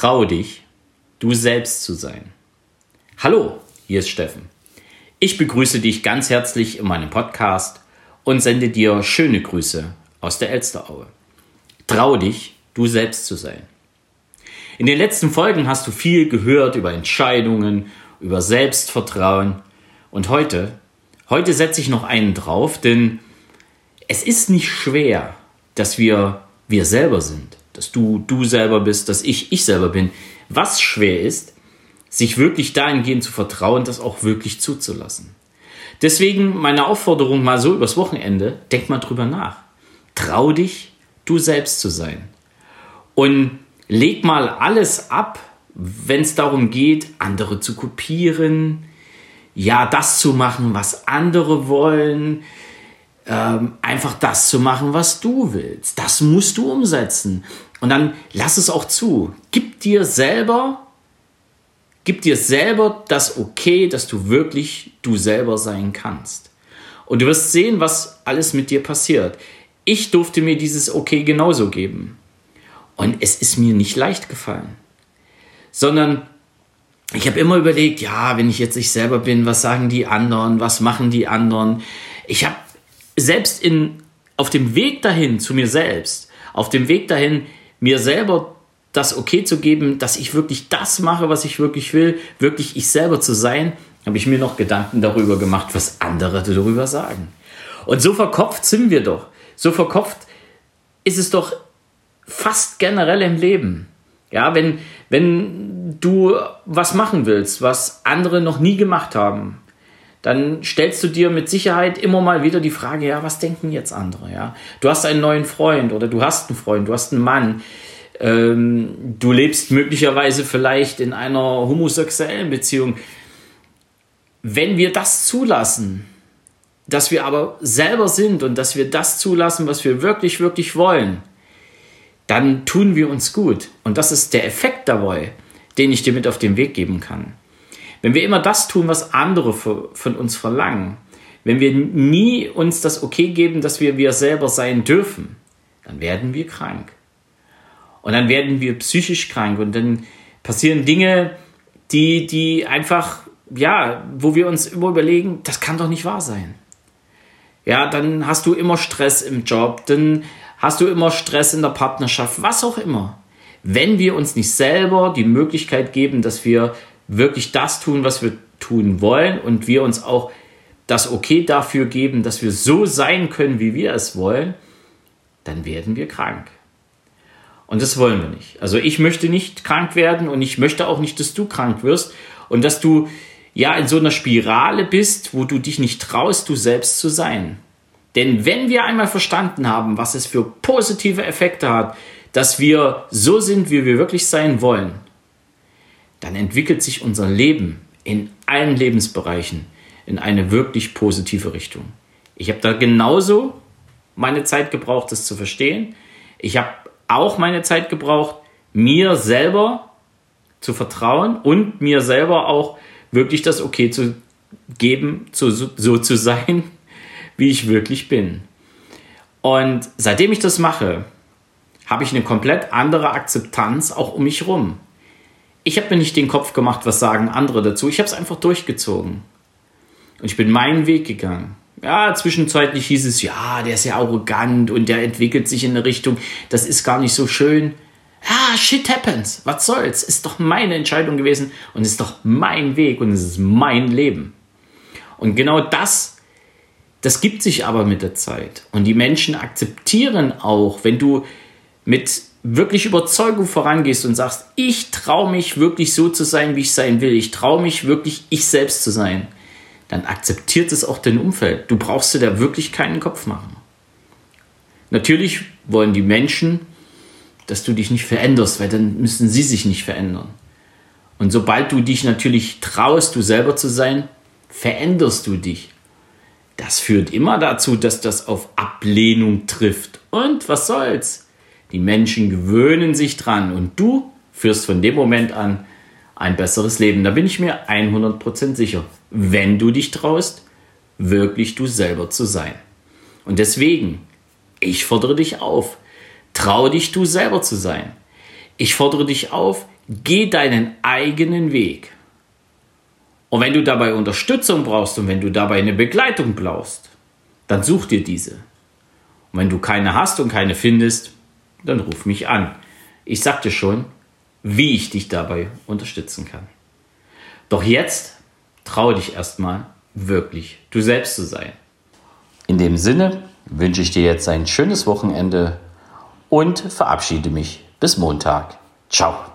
Trau dich, du selbst zu sein. Hallo, hier ist Steffen. Ich begrüße dich ganz herzlich in meinem Podcast und sende dir schöne Grüße aus der Elsteraue. Trau dich, du selbst zu sein. In den letzten Folgen hast du viel gehört über Entscheidungen, über Selbstvertrauen und heute, heute setze ich noch einen drauf, denn es ist nicht schwer, dass wir wir selber sind dass du du selber bist, dass ich ich selber bin. Was schwer ist, sich wirklich dahingehend zu vertrauen, das auch wirklich zuzulassen. Deswegen meine Aufforderung mal so übers Wochenende, denk mal drüber nach. Trau dich, du selbst zu sein. Und leg mal alles ab, wenn es darum geht, andere zu kopieren, ja, das zu machen, was andere wollen, ähm, einfach das zu machen, was du willst. Das musst du umsetzen. Und dann lass es auch zu. Gib dir selber, gib dir selber das Okay, dass du wirklich du selber sein kannst. Und du wirst sehen, was alles mit dir passiert. Ich durfte mir dieses Okay genauso geben. Und es ist mir nicht leicht gefallen. Sondern ich habe immer überlegt, ja, wenn ich jetzt ich selber bin, was sagen die anderen, was machen die anderen? Ich habe selbst in, auf dem Weg dahin zu mir selbst, auf dem Weg dahin, mir selber das okay zu geben, dass ich wirklich das mache, was ich wirklich will, wirklich ich selber zu sein, habe ich mir noch Gedanken darüber gemacht, was andere darüber sagen. Und so verkopft sind wir doch. So verkopft ist es doch fast generell im Leben. Ja, wenn, wenn du was machen willst, was andere noch nie gemacht haben, dann stellst du dir mit Sicherheit immer mal wieder die Frage, ja, was denken jetzt andere? Ja, du hast einen neuen Freund oder du hast einen Freund, du hast einen Mann, ähm, du lebst möglicherweise vielleicht in einer homosexuellen Beziehung. Wenn wir das zulassen, dass wir aber selber sind und dass wir das zulassen, was wir wirklich, wirklich wollen, dann tun wir uns gut. Und das ist der Effekt dabei, den ich dir mit auf den Weg geben kann. Wenn wir immer das tun, was andere von uns verlangen, wenn wir nie uns das Okay geben, dass wir wir selber sein dürfen, dann werden wir krank. Und dann werden wir psychisch krank und dann passieren Dinge, die, die einfach, ja, wo wir uns immer überlegen, das kann doch nicht wahr sein. Ja, dann hast du immer Stress im Job, dann hast du immer Stress in der Partnerschaft, was auch immer. Wenn wir uns nicht selber die Möglichkeit geben, dass wir wirklich das tun, was wir tun wollen und wir uns auch das Okay dafür geben, dass wir so sein können, wie wir es wollen, dann werden wir krank. Und das wollen wir nicht. Also ich möchte nicht krank werden und ich möchte auch nicht, dass du krank wirst und dass du ja in so einer Spirale bist, wo du dich nicht traust, du selbst zu sein. Denn wenn wir einmal verstanden haben, was es für positive Effekte hat, dass wir so sind, wie wir wirklich sein wollen, dann entwickelt sich unser Leben in allen Lebensbereichen in eine wirklich positive Richtung. Ich habe da genauso meine Zeit gebraucht, das zu verstehen. Ich habe auch meine Zeit gebraucht, mir selber zu vertrauen und mir selber auch wirklich das Okay zu geben, so, so zu sein, wie ich wirklich bin. Und seitdem ich das mache, habe ich eine komplett andere Akzeptanz auch um mich herum ich habe mir nicht den Kopf gemacht, was sagen andere dazu. Ich habe es einfach durchgezogen. Und ich bin meinen Weg gegangen. Ja, zwischenzeitlich hieß es, ja, der ist ja arrogant und der entwickelt sich in eine Richtung, das ist gar nicht so schön. Ja, shit happens. Was soll's? Ist doch meine Entscheidung gewesen und ist doch mein Weg und es ist mein Leben. Und genau das, das gibt sich aber mit der Zeit. Und die Menschen akzeptieren auch, wenn du mit wirklich Überzeugung vorangehst und sagst, ich traue mich wirklich so zu sein, wie ich sein will, ich traue mich wirklich ich selbst zu sein, dann akzeptiert es auch dein Umfeld. Du brauchst dir da wirklich keinen Kopf machen. Natürlich wollen die Menschen, dass du dich nicht veränderst, weil dann müssen sie sich nicht verändern. Und sobald du dich natürlich traust, du selber zu sein, veränderst du dich. Das führt immer dazu, dass das auf Ablehnung trifft. Und was soll's? Die Menschen gewöhnen sich dran und du führst von dem Moment an ein besseres Leben. Da bin ich mir 100% sicher, wenn du dich traust, wirklich du selber zu sein. Und deswegen, ich fordere dich auf, trau dich du selber zu sein. Ich fordere dich auf, geh deinen eigenen Weg. Und wenn du dabei Unterstützung brauchst und wenn du dabei eine Begleitung brauchst, dann such dir diese. Und wenn du keine hast und keine findest, dann ruf mich an. Ich sag dir schon, wie ich dich dabei unterstützen kann. Doch jetzt traue dich erstmal wirklich du selbst zu sein. In dem Sinne wünsche ich dir jetzt ein schönes Wochenende und verabschiede mich bis Montag. Ciao.